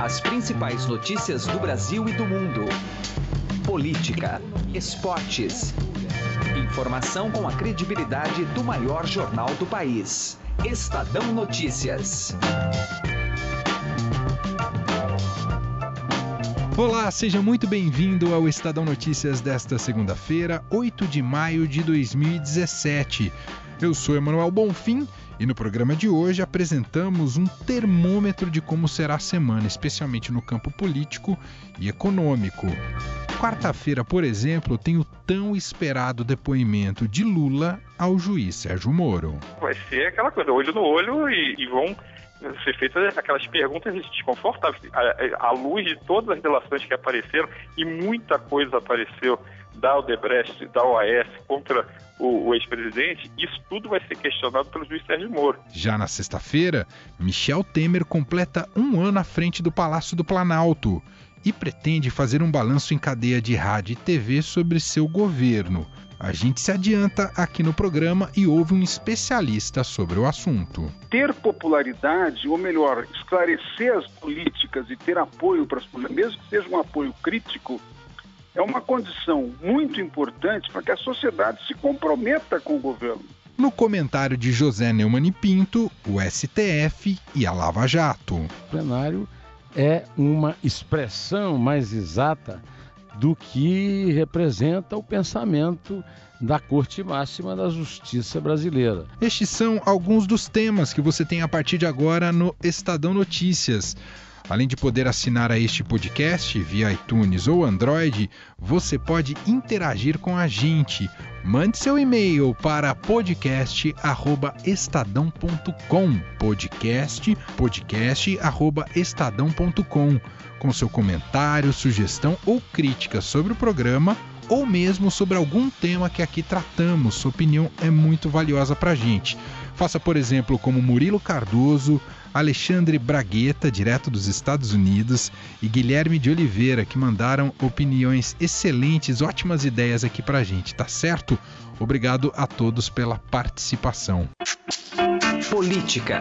As principais notícias do Brasil e do mundo. Política, esportes. Informação com a credibilidade do maior jornal do país. Estadão Notícias. Olá, seja muito bem-vindo ao Estadão Notícias desta segunda-feira, 8 de maio de 2017. Eu sou Emanuel Bonfim e no programa de hoje apresentamos um termômetro de como será a semana, especialmente no campo político e econômico. Quarta-feira, por exemplo, tem o tão esperado depoimento de Lula ao juiz Sérgio Moro. Vai ser aquela coisa, olho no olho e, e vão ser feitas aquelas perguntas desconfortáveis. À, luz de todas as relações que apareceram, e muita coisa apareceu da Odebrecht, da OAS contra o, o ex-presidente, isso tudo vai ser questionado pelo juiz Sérgio Moro. Já na sexta-feira, Michel Temer completa um ano à frente do Palácio do Planalto e pretende fazer um balanço em cadeia de rádio e TV sobre seu governo. A gente se adianta aqui no programa e ouve um especialista sobre o assunto. Ter popularidade, ou melhor, esclarecer as políticas e ter apoio para as políticas, mesmo que seja um apoio crítico, é uma condição muito importante para que a sociedade se comprometa com o governo. No comentário de José Neumann e Pinto, o STF e a Lava Jato. O plenário é uma expressão mais exata do que representa o pensamento da Corte Máxima da Justiça Brasileira. Estes são alguns dos temas que você tem a partir de agora no Estadão Notícias. Além de poder assinar a este podcast via iTunes ou Android, você pode interagir com a gente. Mande seu e-mail para podcast@estadão.com. Podcast podcast@estadão.com com seu comentário, sugestão ou crítica sobre o programa ou mesmo sobre algum tema que aqui tratamos. Sua opinião é muito valiosa para a gente. Faça, por exemplo, como Murilo Cardoso, Alexandre Bragueta, direto dos Estados Unidos, e Guilherme de Oliveira, que mandaram opiniões excelentes, ótimas ideias aqui para a gente, tá certo? Obrigado a todos pela participação. Política.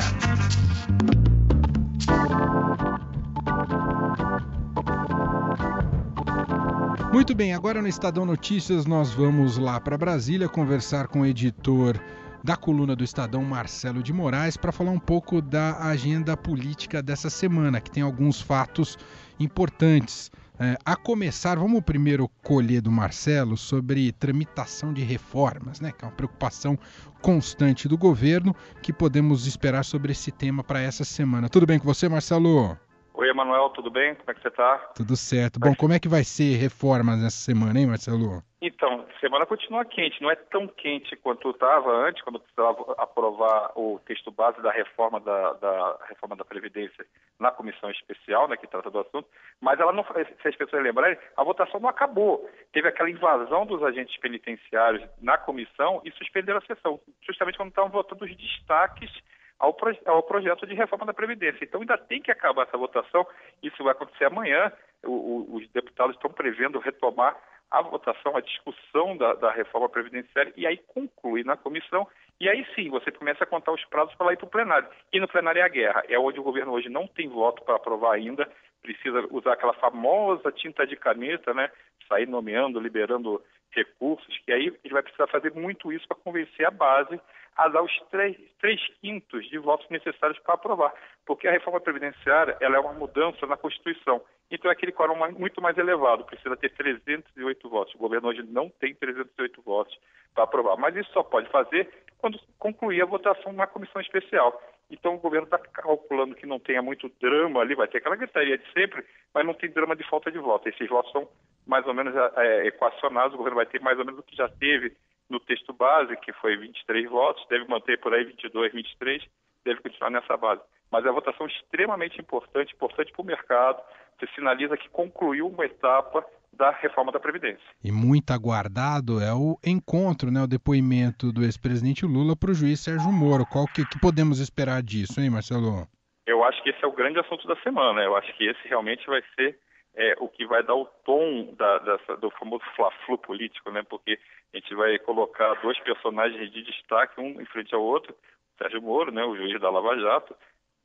Muito bem, agora no Estadão Notícias nós vamos lá para Brasília conversar com o editor da coluna do Estadão, Marcelo de Moraes, para falar um pouco da agenda política dessa semana, que tem alguns fatos importantes. É, a começar, vamos primeiro colher do Marcelo sobre tramitação de reformas, né, que é uma preocupação constante do governo, que podemos esperar sobre esse tema para essa semana. Tudo bem com você, Marcelo? Oi, Emanuel, tudo bem? Como é que você está? Tudo certo. Bom, como é que vai ser reformas nessa semana, hein, Marcelo? Então, semana continua quente, não é tão quente quanto estava antes, quando precisava aprovar o texto base da reforma da, da, reforma da Previdência na comissão especial, né, que trata do assunto, mas ela não, se as pessoas lembrarem, a votação não acabou. Teve aquela invasão dos agentes penitenciários na comissão e suspenderam a sessão, justamente quando estavam votando os destaques ao, proje ao, projeto de reforma da Previdência. Então ainda tem que acabar essa votação, isso vai acontecer amanhã. O, o, os deputados estão prevendo retomar a votação, a discussão da, da, reforma previdenciária e aí conclui na comissão. E aí sim, você começa a contar os prazos para ir para o plenário. E no plenário é a guerra. É onde o governo hoje não tem voto para aprovar ainda, precisa usar aquela famosa tinta de caneta, né? Sair nomeando, liberando recursos, que aí ele vai precisar fazer muito isso para convencer a base a dar os três, três quintos de votos necessários para aprovar, porque a reforma previdenciária ela é uma mudança na Constituição. Então é aquele quórum muito mais elevado, precisa ter 308 votos. O governo hoje não tem 308 votos para aprovar, mas isso só pode fazer quando concluir a votação na comissão especial. Então o governo está calculando que não tenha muito drama ali, vai ter aquela gritaria de sempre, mas não tem drama de falta de voto. Esses votos são mais ou menos é, equacionados, o governo vai ter mais ou menos o que já teve no texto base, que foi 23 votos, deve manter por aí 22, 23, deve continuar nessa base. Mas é uma votação extremamente importante, importante para o mercado, você sinaliza que concluiu uma etapa da reforma da Previdência. E muito aguardado é o encontro, né, o depoimento do ex-presidente Lula para o juiz Sérgio Moro. Qual que, que podemos esperar disso, hein, Marcelo? Eu acho que esse é o grande assunto da semana. Eu acho que esse realmente vai ser é, o que vai dar o tom da, dessa, do famoso fla-flu político, né? Porque a gente vai colocar dois personagens de destaque, um em frente ao outro, Sérgio Moro, né, o juiz da Lava Jato,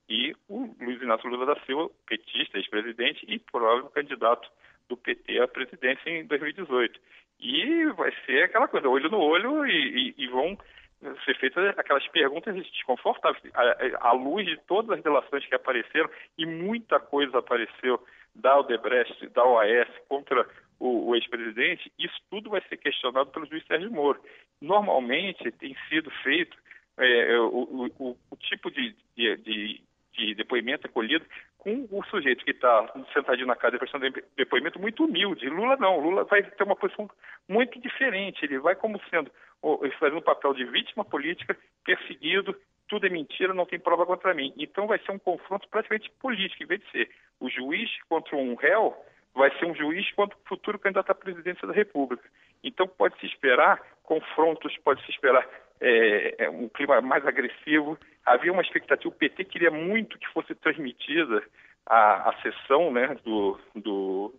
e o Luiz Inácio Lula da Silva, petista, ex-presidente e provável candidato do PT à presidência em 2018. E vai ser aquela coisa, olho no olho, e, e, e vão ser feitas aquelas perguntas desconfortáveis. À, à luz de todas as relações que apareceram, e muita coisa apareceu da Odebrecht, da OAS contra o, o ex-presidente, isso tudo vai ser questionado pelo juiz Sérgio Moro. Normalmente tem sido feito é, o, o, o, tipo de, de, de, de depoimento acolhido com o sujeito que está sentadinho na casa prestando depoimento muito humilde. Lula não, Lula vai ter uma posição muito diferente. Ele vai como sendo fazendo o papel de vítima política, perseguido, tudo é mentira, não tem prova contra mim. Então vai ser um confronto praticamente político, em vez de ser o juiz contra um réu, vai ser um juiz contra o futuro candidato à presidência da República. Então pode-se esperar confrontos, pode-se esperar é, é, um clima mais agressivo. Havia uma expectativa, o PT queria muito que fosse transmitida a, a sessão né, do, do,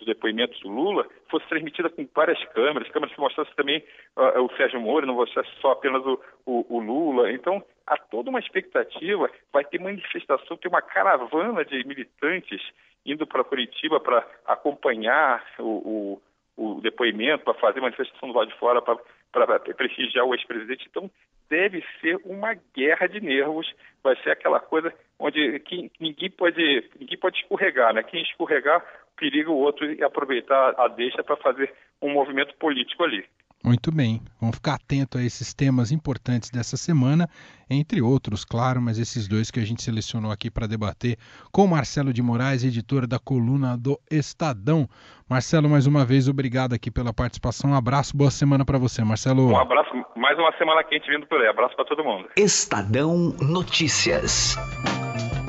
do depoimento do Lula, fosse transmitida com várias câmeras, câmeras que mostrassem também uh, o Sérgio Moro, não mostrasse só apenas o, o, o, Lula. Então, há toda uma expectativa, vai ter manifestação, tem uma caravana de militantes indo para Curitiba para acompanhar o, o, o depoimento, para fazer manifestação do lado de fora, para prestigiar o ex-presidente. Então, deve ser uma guerra de nervos, vai ser aquela coisa onde ninguém, pode, ninguém pode escorregar, né? Quem escorregar, periga o outro e aproveitar a deixa para fazer um movimento político ali. Muito bem, vamos ficar atento a esses temas importantes dessa semana, entre outros, claro, mas esses dois que a gente selecionou aqui para debater com Marcelo de Moraes, editor da coluna do Estadão. Marcelo, mais uma vez, obrigado aqui pela participação. Um abraço, boa semana para você, Marcelo. Um abraço, mais uma semana quente vindo por aí. Abraço para todo mundo. Estadão Notícias.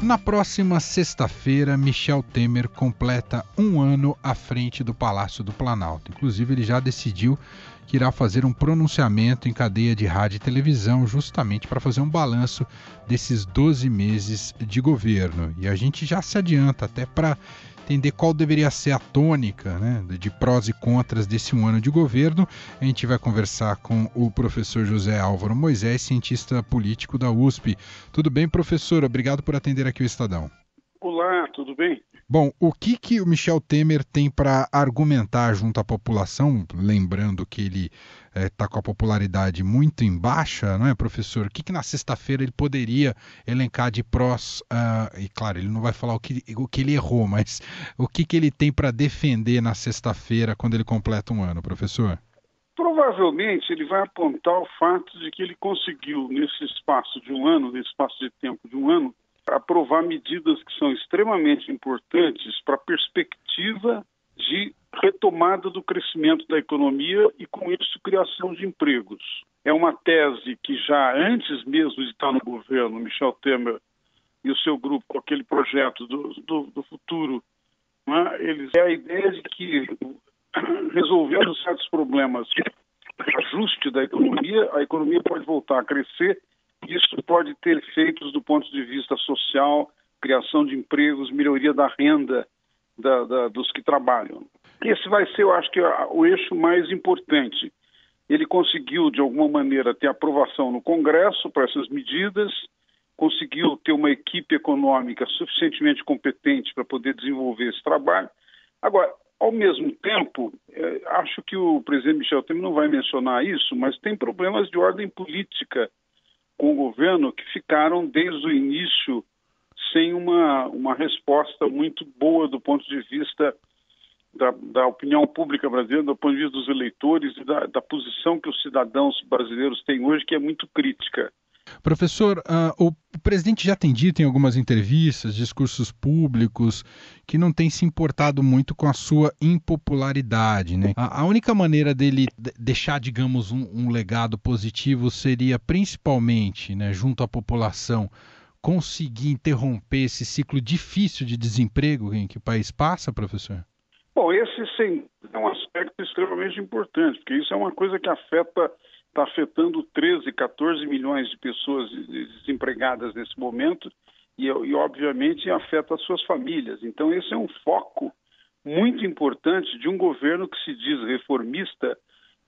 Na próxima sexta-feira, Michel Temer completa um ano à frente do Palácio do Planalto. Inclusive, ele já decidiu que irá fazer um pronunciamento em cadeia de rádio e televisão, justamente para fazer um balanço desses 12 meses de governo. E a gente já se adianta até para entender qual deveria ser a tônica né, de prós e contras desse um ano de governo. A gente vai conversar com o professor José Álvaro Moisés, cientista político da USP. Tudo bem, professor? Obrigado por atender aqui o Estadão. Olá, tudo bem? Bom, o que, que o Michel Temer tem para argumentar junto à população, lembrando que ele está eh, é, com a popularidade muito em baixa, não é, professor? O que, que na sexta-feira ele poderia elencar de prós? Uh, e claro, ele não vai falar o que, o que ele errou, mas o que, que ele tem para defender na sexta-feira quando ele completa um ano, professor? Provavelmente ele vai apontar o fato de que ele conseguiu, nesse espaço de um ano, nesse espaço de tempo de um ano, aprovar medidas que são extremamente importantes para a perspectiva de retomada do crescimento da economia e, com isso, criação de empregos. É uma tese que já antes mesmo de estar no governo, Michel Temer e o seu grupo, com aquele projeto do, do, do futuro, né, eles é a ideia de que, resolvendo certos problemas, ajuste da economia, a economia pode voltar a crescer isso pode ter efeitos do ponto de vista social, criação de empregos, melhoria da renda da, da, dos que trabalham. Esse vai ser, eu acho que, o eixo mais importante. Ele conseguiu, de alguma maneira, ter aprovação no Congresso para essas medidas, conseguiu ter uma equipe econômica suficientemente competente para poder desenvolver esse trabalho. Agora, ao mesmo tempo, é, acho que o presidente Michel Temer não vai mencionar isso, mas tem problemas de ordem política com o governo que ficaram desde o início sem uma, uma resposta muito boa do ponto de vista da, da opinião pública brasileira, do ponto de vista dos eleitores e da, da posição que os cidadãos brasileiros têm hoje, que é muito crítica. Professor, uh, o presidente já tem dito em algumas entrevistas, discursos públicos, que não tem se importado muito com a sua impopularidade. Né? A, a única maneira dele deixar, digamos, um, um, legado positivo seria principalmente, né, junto à população, conseguir interromper esse ciclo difícil de desemprego em que o país passa, professor? Bom, esse sim, é um aspecto extremamente importante, porque isso é uma coisa que afeta está afetando 13, 14 milhões de pessoas desempregadas nesse momento e, e, obviamente, afeta as suas famílias. Então, esse é um foco muito importante de um governo que se diz reformista,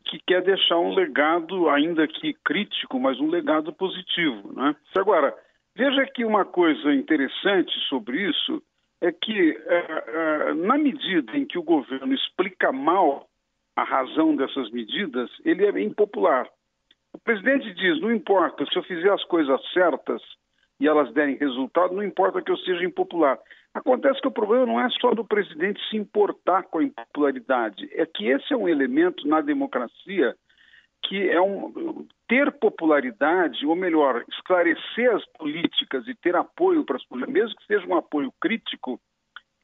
que quer deixar um legado, ainda que crítico, mas um legado positivo. Né? Agora, Veja que uma coisa interessante sobre isso é que, é, é, na medida em que o governo explica mal a razão dessas medidas, ele é impopular. O presidente diz: não importa, se eu fizer as coisas certas e elas derem resultado, não importa que eu seja impopular. Acontece que o problema não é só do presidente se importar com a impopularidade, é que esse é um elemento na democracia que é um ter popularidade, ou melhor, esclarecer as políticas e ter apoio para as políticas, mesmo que seja um apoio crítico,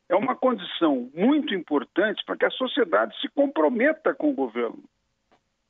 é uma condição muito importante para que a sociedade se comprometa com o governo.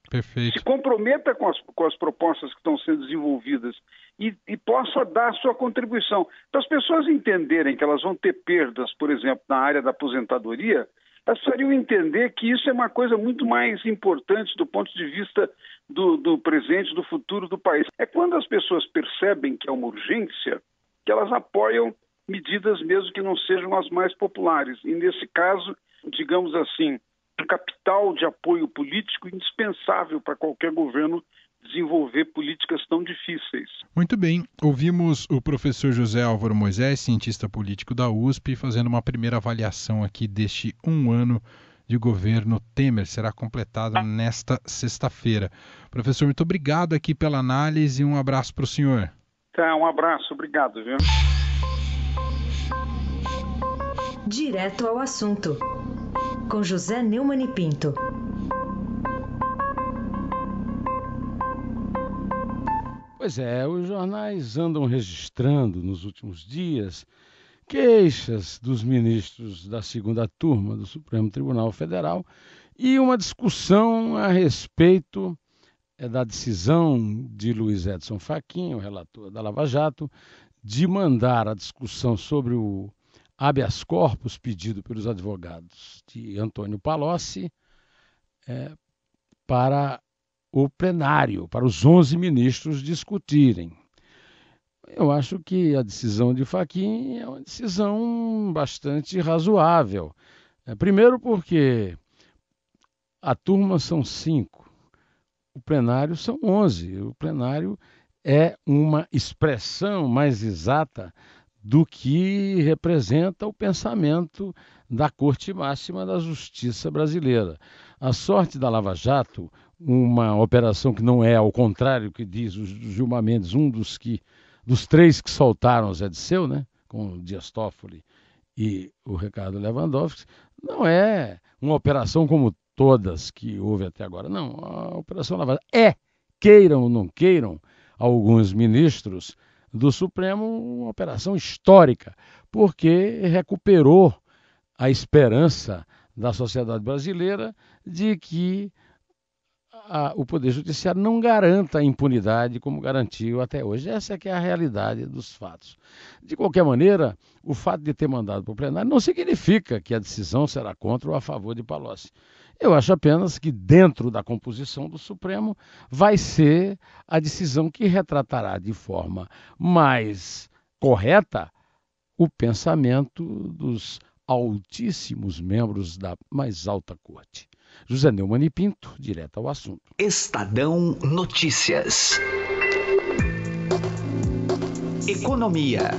Perfeito. Se comprometa com as, com as propostas que estão sendo desenvolvidas e, e possa dar sua contribuição. Para as pessoas entenderem que elas vão ter perdas, por exemplo, na área da aposentadoria, elas precisariam entender que isso é uma coisa muito mais importante do ponto de vista do, do presente, do futuro do país. É quando as pessoas percebem que é uma urgência que elas apoiam medidas mesmo que não sejam as mais populares. E nesse caso, digamos assim, um capital de apoio político indispensável para qualquer governo desenvolver políticas tão difíceis. Muito bem, ouvimos o professor José Álvaro Moisés, cientista político da USP, fazendo uma primeira avaliação aqui deste um ano de governo Temer. Será completado nesta sexta-feira. Professor, muito obrigado aqui pela análise e um abraço para o senhor. Tá, um abraço, obrigado, viu? Direto ao assunto, com José Neumann e Pinto. Pois é, os jornais andam registrando nos últimos dias queixas dos ministros da segunda turma do Supremo Tribunal Federal e uma discussão a respeito é, da decisão de Luiz Edson Fachin, o relator da Lava Jato, de mandar a discussão sobre o habeas corpus pedido pelos advogados de Antônio Palocci é, para o plenário, para os 11 ministros discutirem. Eu acho que a decisão de Faquim é uma decisão bastante razoável. É, primeiro, porque a turma são cinco, o plenário são onze. O plenário é uma expressão mais exata do que representa o pensamento da Corte Máxima da Justiça Brasileira. A sorte da Lava Jato, uma operação que não é ao contrário que diz o Gilmar Mendes, um dos que dos três que soltaram o Zé Disseu, né, com o Dias Toffoli e o Ricardo Lewandowski, não é uma operação como todas que houve até agora. Não, a Operação Lava Jato é, queiram ou não queiram, alguns ministros do Supremo, uma operação histórica, porque recuperou a esperança da sociedade brasileira de que a, o Poder Judiciário não garanta a impunidade como garantiu até hoje. Essa é que é a realidade dos fatos. De qualquer maneira, o fato de ter mandado para o plenário não significa que a decisão será contra ou a favor de Palocci. Eu acho apenas que dentro da composição do Supremo vai ser a decisão que retratará de forma mais correta o pensamento dos altíssimos membros da mais alta corte. José Neumann Pinto, direto ao assunto. Estadão Notícias. Economia.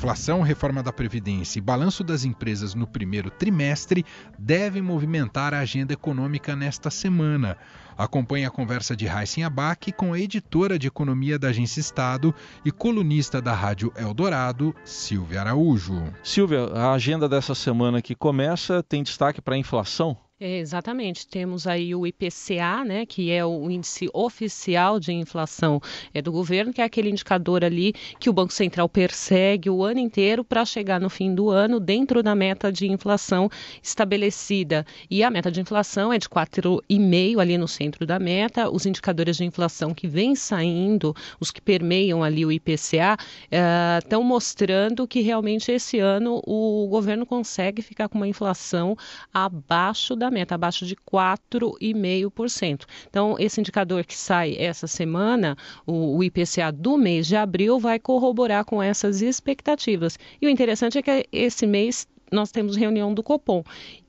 Inflação, reforma da Previdência e balanço das empresas no primeiro trimestre devem movimentar a agenda econômica nesta semana. Acompanhe a conversa de Raíssen Abac com a editora de economia da Agência Estado e colunista da Rádio Eldorado, Silvia Araújo. Silvia, a agenda dessa semana que começa tem destaque para a inflação? É, exatamente. Temos aí o IPCA, né, que é o índice oficial de inflação é, do governo, que é aquele indicador ali que o Banco Central persegue o ano inteiro para chegar no fim do ano dentro da meta de inflação estabelecida. E a meta de inflação é de 4,5 ali no centro da meta. Os indicadores de inflação que vêm saindo, os que permeiam ali o IPCA, estão é, mostrando que realmente esse ano o governo consegue ficar com uma inflação abaixo da meta, abaixo de 4,5%. Então, esse indicador que sai essa semana, o, o IPCA do mês de abril, vai corroborar com essas expectativas. E o interessante é que esse mês nós temos reunião do Copom.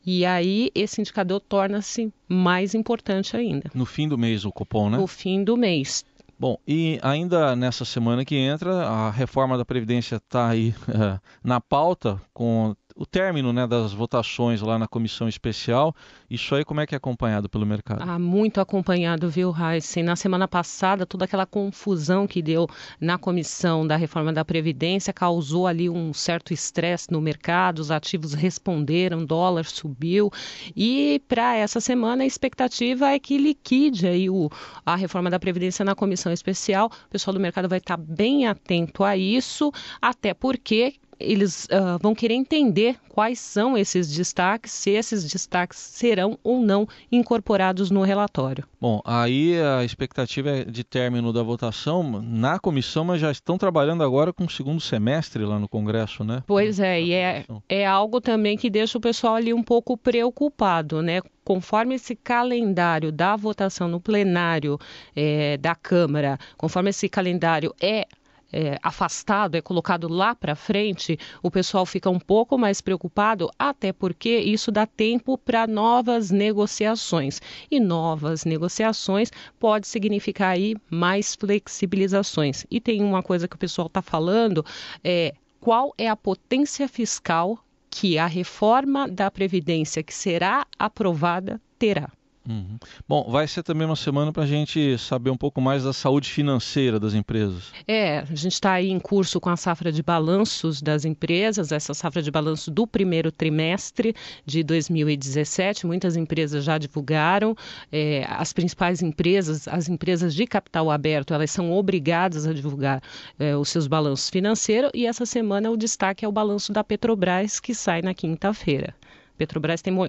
E aí esse indicador torna-se mais importante ainda. No fim do mês o Copom, né? No fim do mês. Bom, e ainda nessa semana que entra, a reforma da Previdência está aí na pauta, com o término né, das votações lá na comissão especial. Isso aí como é que é acompanhado pelo mercado? Ah, muito acompanhado, viu, Heisen? Na semana passada, toda aquela confusão que deu na comissão da reforma da Previdência causou ali um certo estresse no mercado, os ativos responderam, dólar subiu. E para essa semana a expectativa é que liquide aí o, a reforma da Previdência na comissão especial. O pessoal do mercado vai estar bem atento a isso, até porque eles uh, vão querer entender quais são esses destaques, se esses destaques serão ou não incorporados no relatório. Bom, aí a expectativa é de término da votação na comissão, mas já estão trabalhando agora com o segundo semestre lá no Congresso, né? Pois é, e é, é algo também que deixa o pessoal ali um pouco preocupado, né? conforme esse calendário da votação no plenário é, da Câmara, conforme esse calendário é é, afastado, é colocado lá para frente, o pessoal fica um pouco mais preocupado, até porque isso dá tempo para novas negociações. E novas negociações pode significar aí mais flexibilizações. E tem uma coisa que o pessoal está falando, é qual é a potência fiscal que a reforma da Previdência que será aprovada terá. Uhum. Bom, vai ser também uma semana para a gente saber um pouco mais da saúde financeira das empresas. É, a gente está aí em curso com a safra de balanços das empresas, essa safra de balanço do primeiro trimestre de 2017. Muitas empresas já divulgaram. É, as principais empresas, as empresas de capital aberto, elas são obrigadas a divulgar é, os seus balanços financeiros e essa semana o destaque é o balanço da Petrobras, que sai na quinta-feira. Petrobras tem mo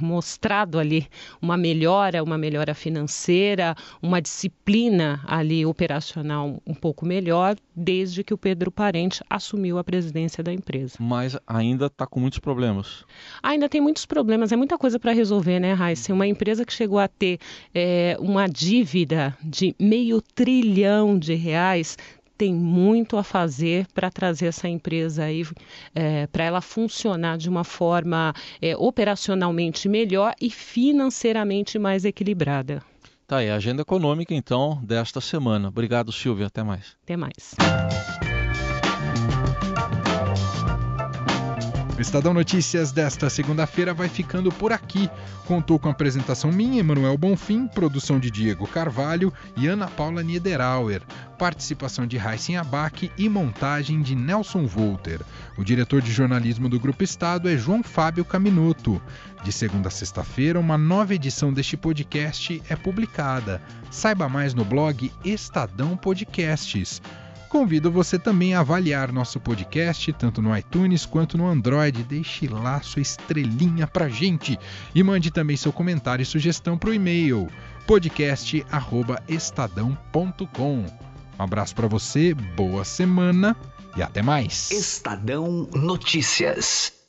mostrado ali uma melhora, uma melhora financeira, uma disciplina ali operacional um pouco melhor desde que o Pedro Parente assumiu a presidência da empresa. Mas ainda está com muitos problemas. Ainda tem muitos problemas, é muita coisa para resolver, né, Raíssa? Uma empresa que chegou a ter é, uma dívida de meio trilhão de reais tem muito a fazer para trazer essa empresa aí, é, para ela funcionar de uma forma é, operacionalmente melhor e financeiramente mais equilibrada. Tá aí, a agenda econômica então desta semana. Obrigado, Silvia. Até mais. Até mais. Estadão Notícias desta segunda-feira vai ficando por aqui. Contou com a apresentação minha, Emanuel Bonfim, produção de Diego Carvalho e Ana Paula Niederauer, participação de Raíssen Abac e montagem de Nelson Volter. O diretor de jornalismo do Grupo Estado é João Fábio Caminoto. De segunda a sexta-feira, uma nova edição deste podcast é publicada. Saiba mais no blog Estadão Podcasts. Convido você também a avaliar nosso podcast, tanto no iTunes quanto no Android. Deixe lá sua estrelinha pra gente e mande também seu comentário e sugestão para o e-mail podcast@estadão.com. Um abraço para você, boa semana e até mais. Estadão Notícias.